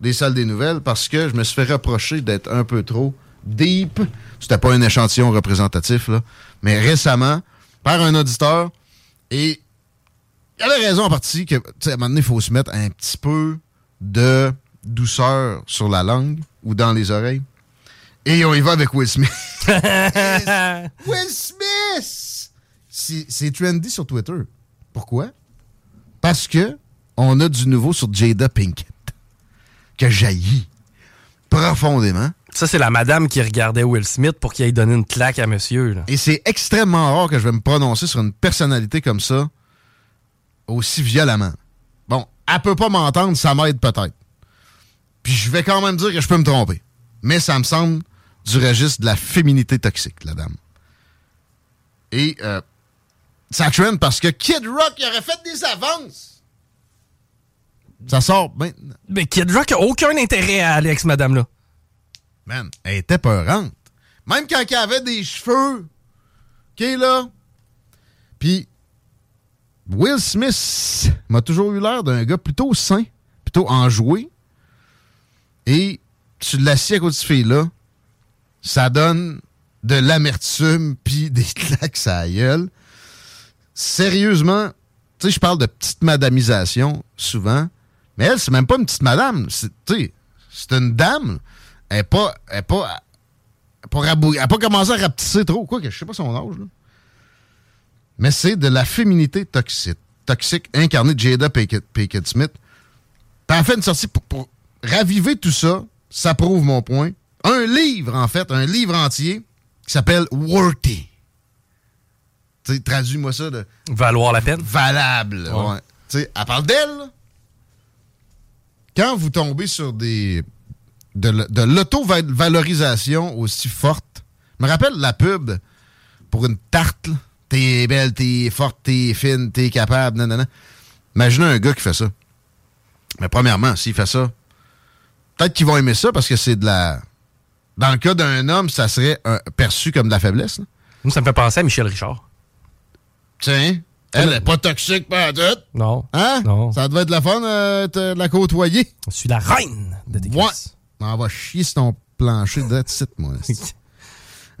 des salles des nouvelles, parce que je me suis fait reprocher d'être un peu trop deep. C'était pas un échantillon représentatif, là. Mais récemment, par un auditeur, et il y a la raison en partie que, tu sais, à un moment donné, il faut se mettre un petit peu de douceur sur la langue ou dans les oreilles. Et on y va avec Will Smith. Will Smith! C'est c'est trendy sur Twitter. Pourquoi? Parce que on a du nouveau sur Jada Pinkett, que jaillit profondément. Ça, c'est la madame qui regardait Will Smith pour qu'il aille donner une claque à monsieur. là. Et c'est extrêmement rare que je vais me prononcer sur une personnalité comme ça aussi violemment. Bon, elle peut pas m'entendre, ça m'aide peut-être. Puis je vais quand même dire que je peux me tromper. Mais ça me semble du registre de la féminité toxique, la dame. Et euh, ça trend parce que Kid Rock il aurait fait des avances. Ça sort maintenant. Mais Kid Rock a aucun intérêt à aller avec cette madame-là. Man, elle était peurante. Même quand elle avait des cheveux. OK, là. Puis, Will Smith m'a toujours eu l'air d'un gars plutôt sain, plutôt enjoué. Et tu l'assis à côté de cette fille-là, ça donne de l'amertume puis des claques à la gueule. Sérieusement, tu sais, je parle de petite madamisation souvent, mais elle, c'est même pas une petite madame. C'est, une dame. Elle n'est pas, elle est pas, elle est pas, commencé à rapetisser trop, quoi, que je sais pas son âge, là. Mais c'est de la féminité toxique, toxique incarnée de Jada Pinkett, Pinkett Smith. Puis elle fait une sortie pour, pour raviver tout ça. Ça prouve mon point. Un livre, en fait, un livre entier qui s'appelle Worthy. Traduis-moi ça de. Valoir la peine? Valable. Ouais. ouais. Tu sais, elle parle d'elle. Quand vous tombez sur des. de, de l'auto-valorisation aussi forte. Je me rappelle la pub pour une tarte. T'es belle, t'es forte, t'es fine, t'es capable. Nanana. Imaginez un gars qui fait ça. Mais premièrement, s'il fait ça, peut-être qu'ils vont aimer ça parce que c'est de la. Dans le cas d'un homme, ça serait un- perçu comme de la faiblesse. là. Nous, ça me fait penser à Michel Richard. Tiens, elle n'est pas toxique, pas tout. Non. Hein? Non. Ça devait être la fun euh, de la côtoyer. Je suis la reine de tes Ouais. On va chier sur ton plancher de site, moi. esti.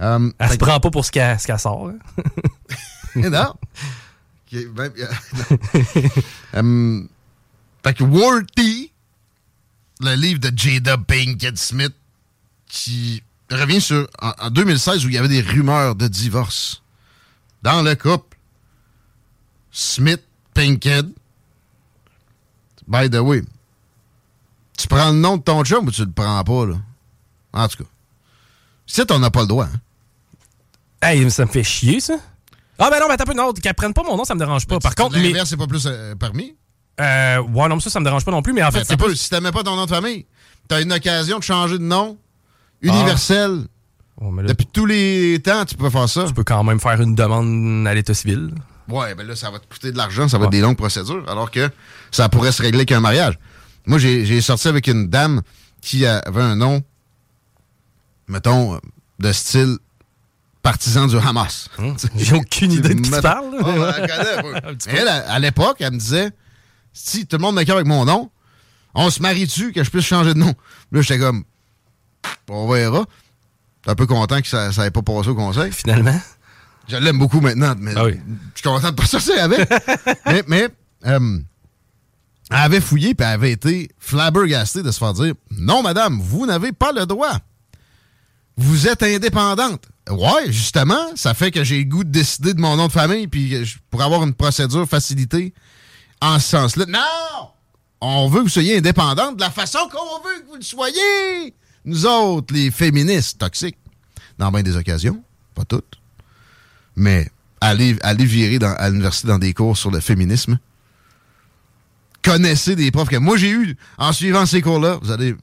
Euh, Elle se que- prend pas pour ce qu'elle sort. hein. non. Ben, euh, euh, fait que Worthy, le livre de Jada Pinkett Smith, qui revient sur en, en 2016 où il y avait des rumeurs de divorce dans le couple Smith Pinkett. By the way, tu prends le nom de ton chum ou tu le prends pas, là? En tout cas. Si on n'a pas le droit. Hein? Hey, ça me fait chier, ça. Ah, ben non, mais t'as peu, non, qu'elle prenne pas mon nom, ça me dérange pas. Par contre, mais. L'inverse, c'est pas plus euh, permis? Euh, ouais, non, mais ça, ça me dérange pas non plus, mais en fait, Ben, c'est t'as pas. si t'aimais pas ton nom de famille, t'as une occasion de changer de nom universel. Oh, là, Depuis tous les temps, tu peux faire ça. tu peux quand même faire une demande à l'état civil. Ouais, ben là, ça va te coûter de l'argent, ça va être des longues procédures, alors que ça pourrait se régler qu'un mariage. Moi, j'ai sorti avec une dame qui avait un nom, mettons, de style partisan du Hamas. Hum, J'ai aucune idée de qui tu parles. Oh, ben, elle à, à l'époque, elle me disait si tout le monde m'écœure avec mon nom, on se marie-tu que je puisse changer de nom? Là, j'étais comme on verra. J'étais un peu content que ça n'avait pas passé au conseil. Finalement? Je l'aime beaucoup maintenant, mais Ah oui. je suis content de pas sortir avec. mais mais euh, elle avait fouillé puis elle avait été flabbergastée de se faire dire Non, madame, vous n'avez pas le droit. Vous êtes indépendante. Ouais, justement, ça fait que j'ai le goût de décider de mon nom de famille puis je- pour avoir une procédure facilitée en ce sens-là. Non! On veut que vous soyez indépendante de la façon qu'on veut que vous le soyez. Nous autres, les féministes toxiques, dans bien des occasions, pas toutes, mais allez, allez virer dans- à l'université dans des cours sur le féminisme. Connaissez des profs que moi j'ai eu en suivant ces cours-là, vous allez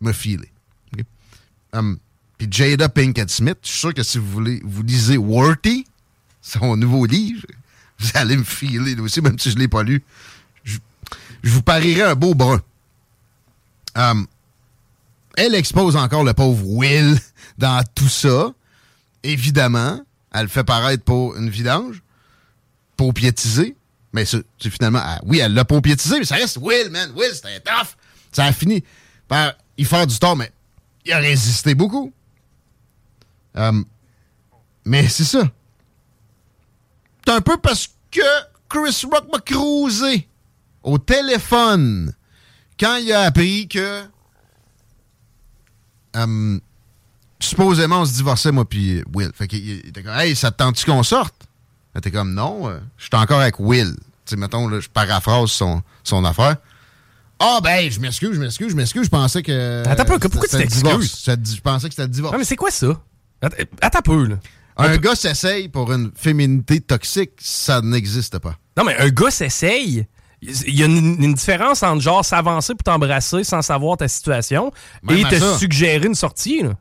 me filer. Hum, Puis Jada Pinkett Smith, je suis sûr que si vous voulez, vous lisez Worthy, son nouveau livre, vous allez me filer aussi, même si je ne l'ai pas lu. Je, vous parierai un beau brun. Hum, elle expose encore le pauvre Will dans tout ça. Évidemment, elle le fait paraître pour une vidange, piétiser. Mais c'est finalement, oui, elle l'a pour piétiser, mais ça reste Will, man. Will, c'était tough. Ça a fini par y faire du tort, mais il a résisté beaucoup. Hum, mais c'est ça. C'est un peu parce que Chris Rock m'a cruisé au téléphone quand il a appris que hum, supposément on se divorçait moi puis Will. Fait qu'il il était comme Hey, ça te tente-tu qu'on sorte? Elle était comme non, euh, je suis encore avec Will. Tu sais, mettons, là, je paraphrase son, son affaire. Ah ben, je m'excuse, je m'excuse, je m'excuse, je pensais que. Attends un peu, pourquoi tu t'excuses? Je pensais que c'était le divorce. Ouais, mais c'est quoi ça? Att- Attends un peu, là. Un gars s'essaye pour une féminité toxique, ça n'existe pas. Non, mais un gars s'essaye. Il y a une, une différence entre genre s'avancer pour t'embrasser sans savoir ta situation Même et te ça. suggérer une sortie. là.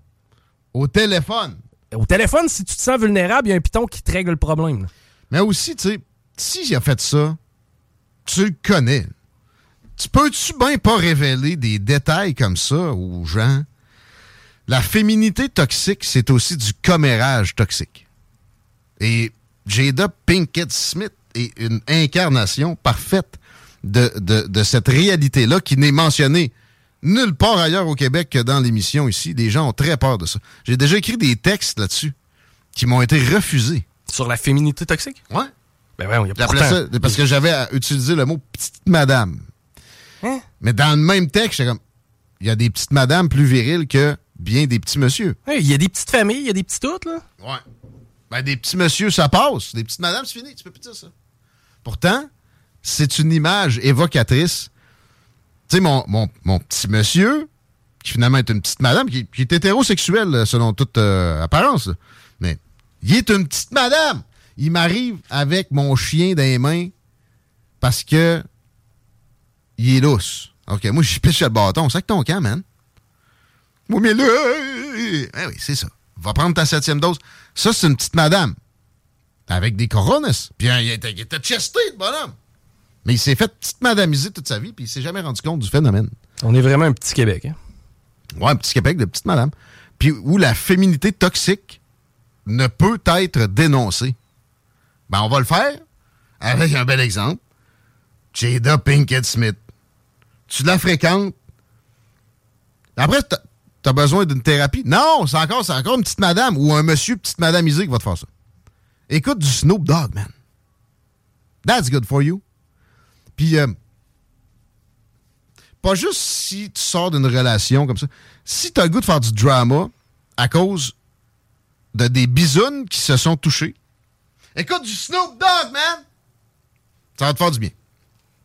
Au téléphone. Au téléphone, si tu te sens vulnérable, il y a un piton qui te règle le problème. là. Mais aussi, tu sais, s'il a fait ça, tu le connais. Tu peux-tu bien pas révéler des détails comme ça aux gens? La féminité toxique, c'est aussi du commérage toxique. Et Jada Pinkett Smith est une incarnation parfaite de, de, de cette réalité-là qui n'est mentionnée nulle part ailleurs au Québec que dans l'émission ici. Les gens ont très peur de ça. J'ai déjà écrit des textes là-dessus qui m'ont été refusés. Sur la féminité toxique? Ouais. Ben ouais, il y a ça parce que j'avais à utiliser le mot petite madame. Hein? Mais dans le même texte, comme il y a des petites madames plus viriles que bien des petits monsieur. Il y a des petites familles, il y a des petits toutes, là. Ouais. Ben des petits monsieur, ça passe. Des petites madames, c'est fini, tu peux plus dire ça. Pourtant, c'est une image évocatrice. Tu sais, mon, mon, mon petit monsieur, qui finalement est une petite madame, qui, qui est hétérosexuel euh, selon toute euh, apparence, mais il est une petite madame. Il m'arrive avec mon chien dans les mains parce que il est lousse. OK, moi, je pêche le bâton. Que ton camp, man. Oui, mais là, eh oui, c'est ça. Va prendre ta septième dose. Ça, c'est une petite madame. Avec des coronas. Puis hein, il était, il était chesté, le bonhomme. Mais il s'est fait petite madamiser toute sa vie, puis il s'est jamais rendu compte du phénomène. On est vraiment un petit Québec. Hein? Ouais, un petit Québec de petite madame. Puis où la féminité toxique ne peut être dénoncée. Ben, on va le faire avec un bel exemple. Jada Pinkett Smith. Tu la fréquentes. Après, t'as- besoin d'une thérapie? Non, c'est encore, c'est encore une petite madame ou un monsieur petite madamisé qui va te faire ça. Écoute du Snoop Dogg, man. That's good for you. Puis, euh, pas juste si tu sors d'une relation comme ça. Si tu as le goût de faire du drama, à cause de des bisounes qui se sont touchées. Écoute du Snoop Dogg, man! Ça va te faire du bien.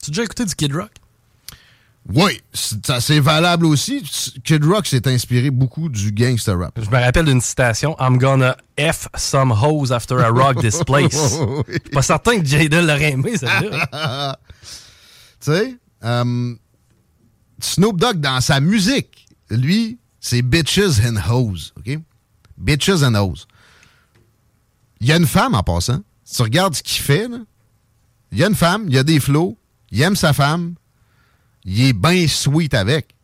Tu as déjà écouté du Kid Rock? Oui, c'est valable aussi. Kid Rock s'est inspiré beaucoup du gangster rap. Je me rappelle d'une citation I'm gonna F some hoes after I rock this place. oui. Pas certain que Jada l'aurait aimé, celle-là. tu sais, um, Snoop Dogg, dans sa musique, lui, c'est bitches and hoes. OK? Bitches and hoes. Il y a une femme en passant. Si tu regardes ce qu'il fait, il y a une femme, il y a des flots, il aime sa femme, il est bien sweet avec.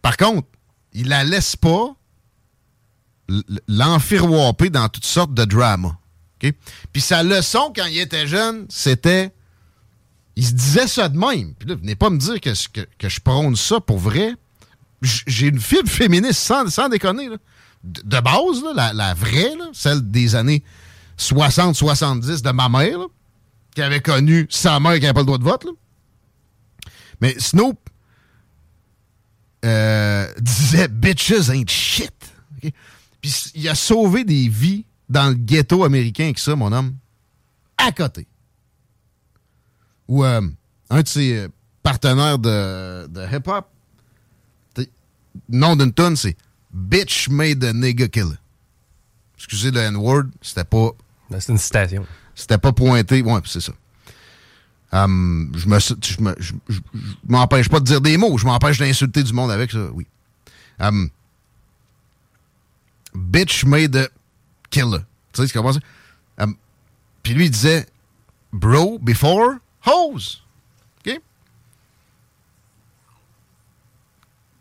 Par contre, il la laisse pas l'enfiroiper dans toutes sortes de dramas. Puis sa leçon quand il était jeune, c'était. Il se disait ça de même. Puis là, venez pas me dire que, que, je prône ça pour vrai. J'ai une fibre féministe sans, sans déconner. De, base, la, la, vraie, celle des années 60-70 de ma mère, qui avait connu sa mère qui n'avait pas le droit de vote. Mais Snoop euh, disait Bitches ain't shit. Puis il a sauvé des vies dans le ghetto américain avec ça, mon homme. À côté. Ou euh, un de ses euh, partenaires de, de hip-hop, nom d'une tonne, c'est Bitch made a nigga killer. Excusez le N-word, c'était pas. Ben, c'est une citation. C'était pas pointé. Ouais, c'est ça. Um, je me, je me, je, m'empêche pas de dire des mots, je m'empêche d'insulter du monde avec ça, oui. Um, bitch made a killer. Tu sais ce qu'on um, Puis lui, il disait, bro, before, hose. OK?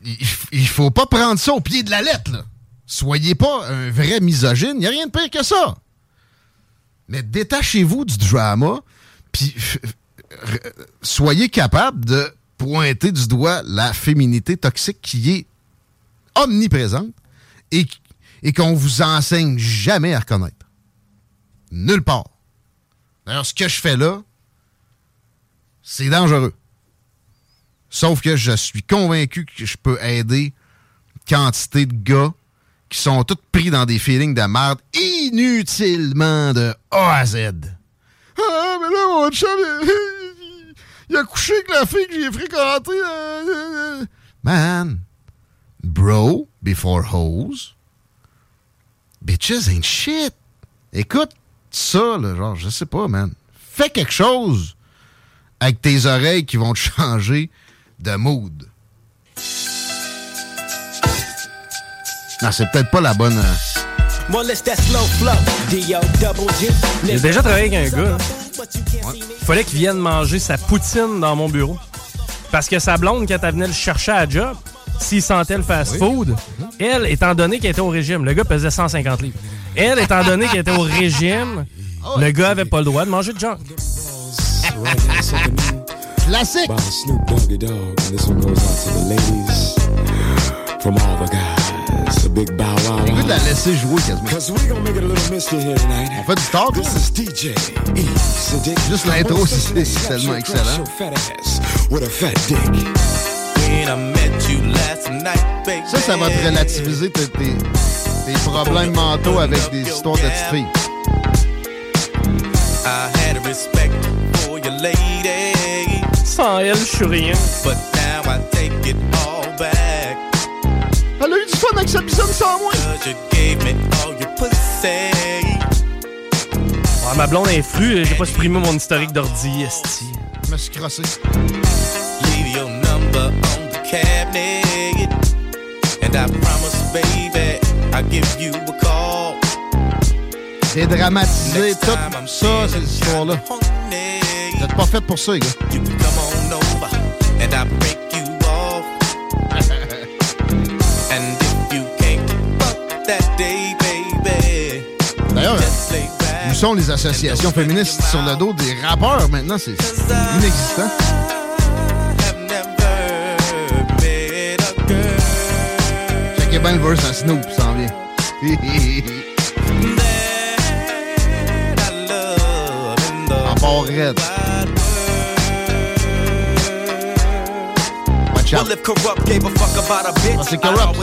Il, il faut pas prendre ça au pied de la lettre, là. Soyez pas un vrai misogyne, il n'y a rien de pire que ça. Mais détachez-vous du drama, puis soyez capable de pointer du doigt la féminité toxique qui est omniprésente et, et qu'on vous enseigne jamais à reconnaître. Nulle part. D'ailleurs, ce que je fais là, c'est dangereux. Sauf que je suis convaincu que je peux aider quantité de gars qui sont tous pris dans des feelings de merde inutilement de A à Z. Ah, mais là, mon chat, il a couché avec la fille que j'ai fréquentée. Euh, euh, euh. Man, bro, before hoes, bitches ain't shit. Écoute ça, là, genre, je sais pas, man. Fais quelque chose avec tes oreilles qui vont te changer de mood. Non, c'est peut-être pas la bonne. J'ai déjà travaillé avec un gars. Il fallait qu'il vienne manger sa poutine dans mon bureau. Parce que sa blonde, quand elle venait le chercher à job, s'il sentait le fast-food, elle, étant donné qu'elle était au régime, le gars pesait 150 livres. Elle, étant donné qu'elle était au régime, le gars avait pas le droit de manger de junk. Classique! It's a big bow wow. Écoute la laisser jouer quasiment. On fait du talk. Juste l'intro, c'est tellement excellent. Ça, ça va te relativiser tes, tes, tes problèmes mentaux avec des histoires de petites filles. Sans elle, je suis rien. But now I take it all back. Elle a eu du fun avec sa bisonne sans moi. Ouais, ma blonde est fru, j'ai pas supprimé mon historique d'ordi, esti. Je me suis crossé. Leave your number on the cabinet. And I promise, baby, I'll give you a call. Dédramatiser tout ça, ces histoires-là. Êtes pas fait pour ça, les gars. You can come on over and I break D'ailleurs, où sont les associations féministes sur le dos des rappeurs maintenant? C'est inexistant. Checkez bien le verse à Snoop, ça en vient. en part raide. Watch out. Ah, c'est corrupt.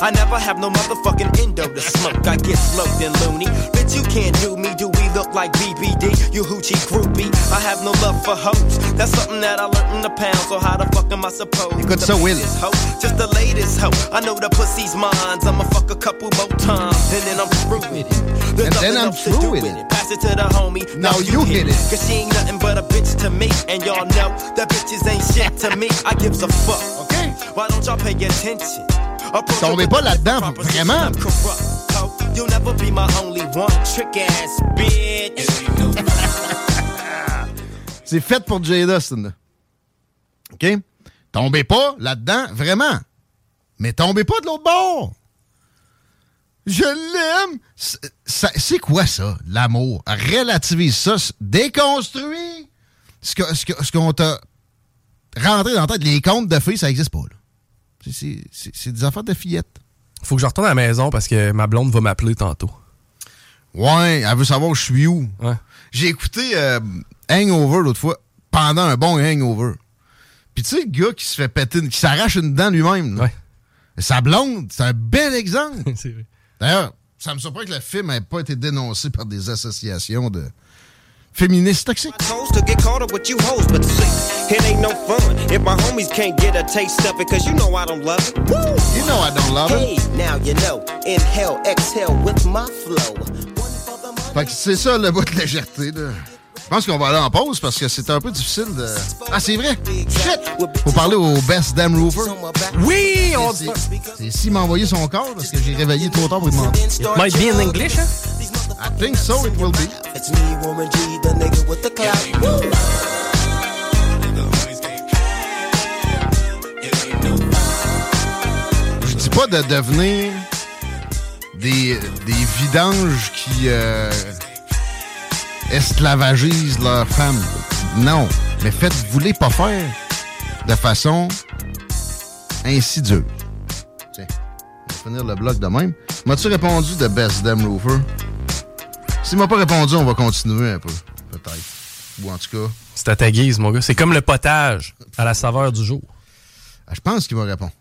I never have no motherfucking endo to smoke. I get smoked and loony. You can't do me. Do we look like BBD? You hoochie groupie. I have no love for hoes. That's something that I learned in the pound. So how the fuck am I supposed Écoute to ça, Will. hoe? Just the latest hoe. I know the pussy's mine. I'ma fuck a couple more times. And then I'm through with it. There's And then I'm through with it. it. Pass it to the homie. Now you hit it. Cause she ain't nothing but a bitch to me. And y'all know that bitches ain't shit to me. I gives a fuck. OK. Why don't y'all pay attention? Tombez pas là-dedans, vraiment. I'm corrupt, ho. You'll never be my only one. Trick ass bitch. C'est fait pour Jada, Austin. OK? Tombez pas là-dedans, vraiment. Mais tombez pas de l'autre bord. Je l'aime. C'est- quoi ça, l'amour? Relativise ça. Déconstruis ce que- ce que- ce qu'on t'a rentré dans la tête. Les contes de filles, ça n'existe pas. c'est des affaires de fillettes. Faut que je retourne à la maison parce que ma blonde va m'appeler tantôt. Ouais, elle veut savoir où je suis où. Ouais. J'ai écouté euh, Hangover l'autre fois, pendant un bon Hangover. Puis tu sais, le gars qui se fait péter, une- qui s'arrache une dent lui-même. Ouais. Sa blonde, c'est un bel exemple. C'est vrai. D'ailleurs, ça me surprend que le film n'ait pas été dénoncé par des associations de féministes toxiques. Toes to get caught up with you hoes, but see, it ain't no fun if my homies can't get a taste of it, cause you know I don't love it. Woo! You know I don't love Hey, it. now you know. Inhale, exhale with my flow. One for the money. Fait que c'est ça le bout de légèreté. Là. Je pense qu'on va aller en pause parce que c'est un peu difficile de... Ah, c'est vrai! Shit! Faut parler au Best Damn Roofer. Oui, on C'est c'est s'il m'a envoyé son corps parce que j'ai réveillé trop tard pour lui demander. It might be in English, hein? I think so, it will be. It's me, Warren G, the nigga with the clout. Pas de devenir des, des vidanges qui euh, esclavagisent leurs femmes. Non. Mais faites-vous les pas faire de façon insidieuse. Tiens, on va finir le bloc de même. M'as-tu répondu de Best Damn Roofer? S'il m'a pas répondu, on va continuer un peu. Peut-être. Ou en tout cas, C'est à ta guise, mon gars. C'est comme le potage à la saveur du jour. ah, je pense qu'il va répondre.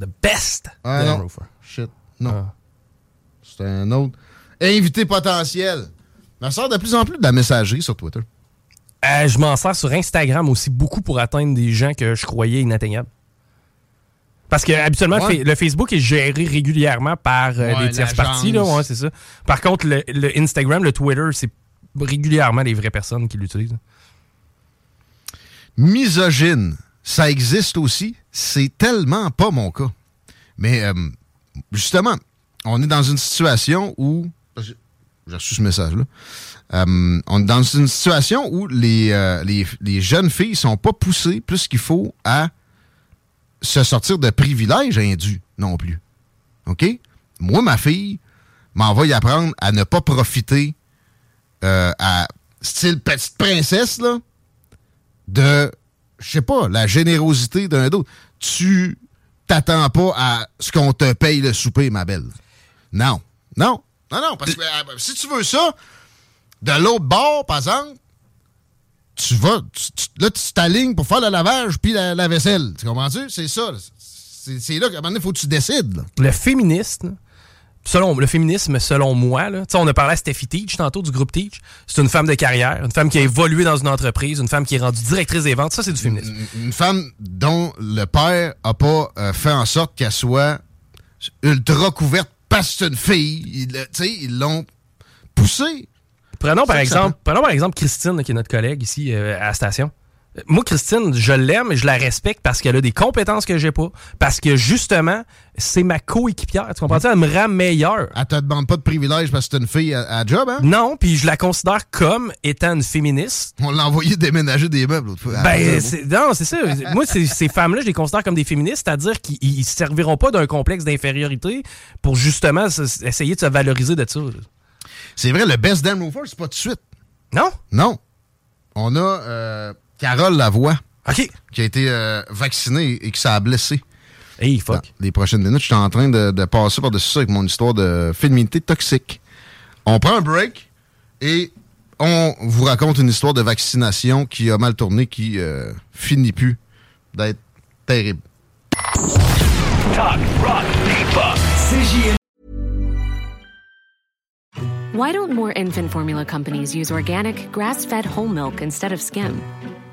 The best. Ah Dan non. Shit. Non. Ah. C'est un autre. Invité potentiel. Ma sort de plus en plus de la messagerie sur Twitter. Euh, je m'en sers sur Instagram aussi beaucoup pour atteindre des gens que je croyais inatteignables. Parce que habituellement, le Ouais. fa- le Facebook est géré régulièrement par euh, Ouais, des tierces parties. Là, ouais, c'est ça. Par contre, le, le Instagram, le Twitter, c'est régulièrement les vraies personnes qui l'utilisent. Misogyne, ça existe aussi. C'est tellement pas mon cas. Mais euh, justement, on est dans une situation où. J'ai reçu ce message-là. Euh, on est dans une situation où les, euh, les, les jeunes filles sont pas poussées plus qu'il faut à se sortir de privilèges indus non plus. OK? Moi, ma fille m'en va y apprendre à ne pas profiter à style petite princesse, là, de, je sais pas, la générosité d'un d'autre. Tu t'attends pas à ce qu'on te paye le souper, ma belle. Non. Non. Non, non, parce que euh, si tu veux ça, de l'autre bord, par exemple, tu vas, là, tu t'alignes pour faire le lavage puis la, vaisselle. Tu comprends-tu? C'est ça. C'est là qu'à un moment donné, il faut que tu décides. Le féministe, selon le féminisme, selon moi, là, on a parlé à Steffi Teach tantôt du groupe Teach. C'est une femme de carrière, une femme qui a évolué dans une entreprise, une femme qui est rendue directrice des ventes. Ça, c'est du féminisme. Une- Une femme dont le père a pas euh, fait en sorte qu'elle soit ultra couverte parce que c'est une fille. Il, tu sais, ils l'ont poussée. Prenons par exemple, prenons par exemple Christine, qui est notre collègue ici euh, à la station. Moi, Christine, je l'aime et je la respecte parce qu'elle a des compétences que j'ai pas. Parce que justement, c'est ma coéquipière. Tu comprends? Elle me rend meilleure. Elle te demande pas de privilège parce que c'est une fille à, à job, hein? Non, puis je la considère comme étant une féministe. On l'a envoyé déménager des meubles l'autre fois. Ben, Ah, non, c'est ça. Moi, ces, femmes-là, je les considère comme des féministes, c'est-à-dire qu'ils ils serviront pas d'un complexe d'infériorité pour justement essayer de se valoriser de ça. C'est vrai, le best damn roofer, c'est pas de suite. Non? Non. On a euh, Carole Lavoie OK. qui a été euh, vaccinée et qui s'est blessée. Hey, Dans fuck. les prochaines minutes, je suis en train de, de passer par-dessus ça avec mon histoire de féminité toxique. On prend un break et on vous raconte une histoire de vaccination qui a mal tourné, qui euh, finit plus d'être terrible. Talk, rock. Why don't more infant formula companies use organic, grass fed whole milk instead of skim?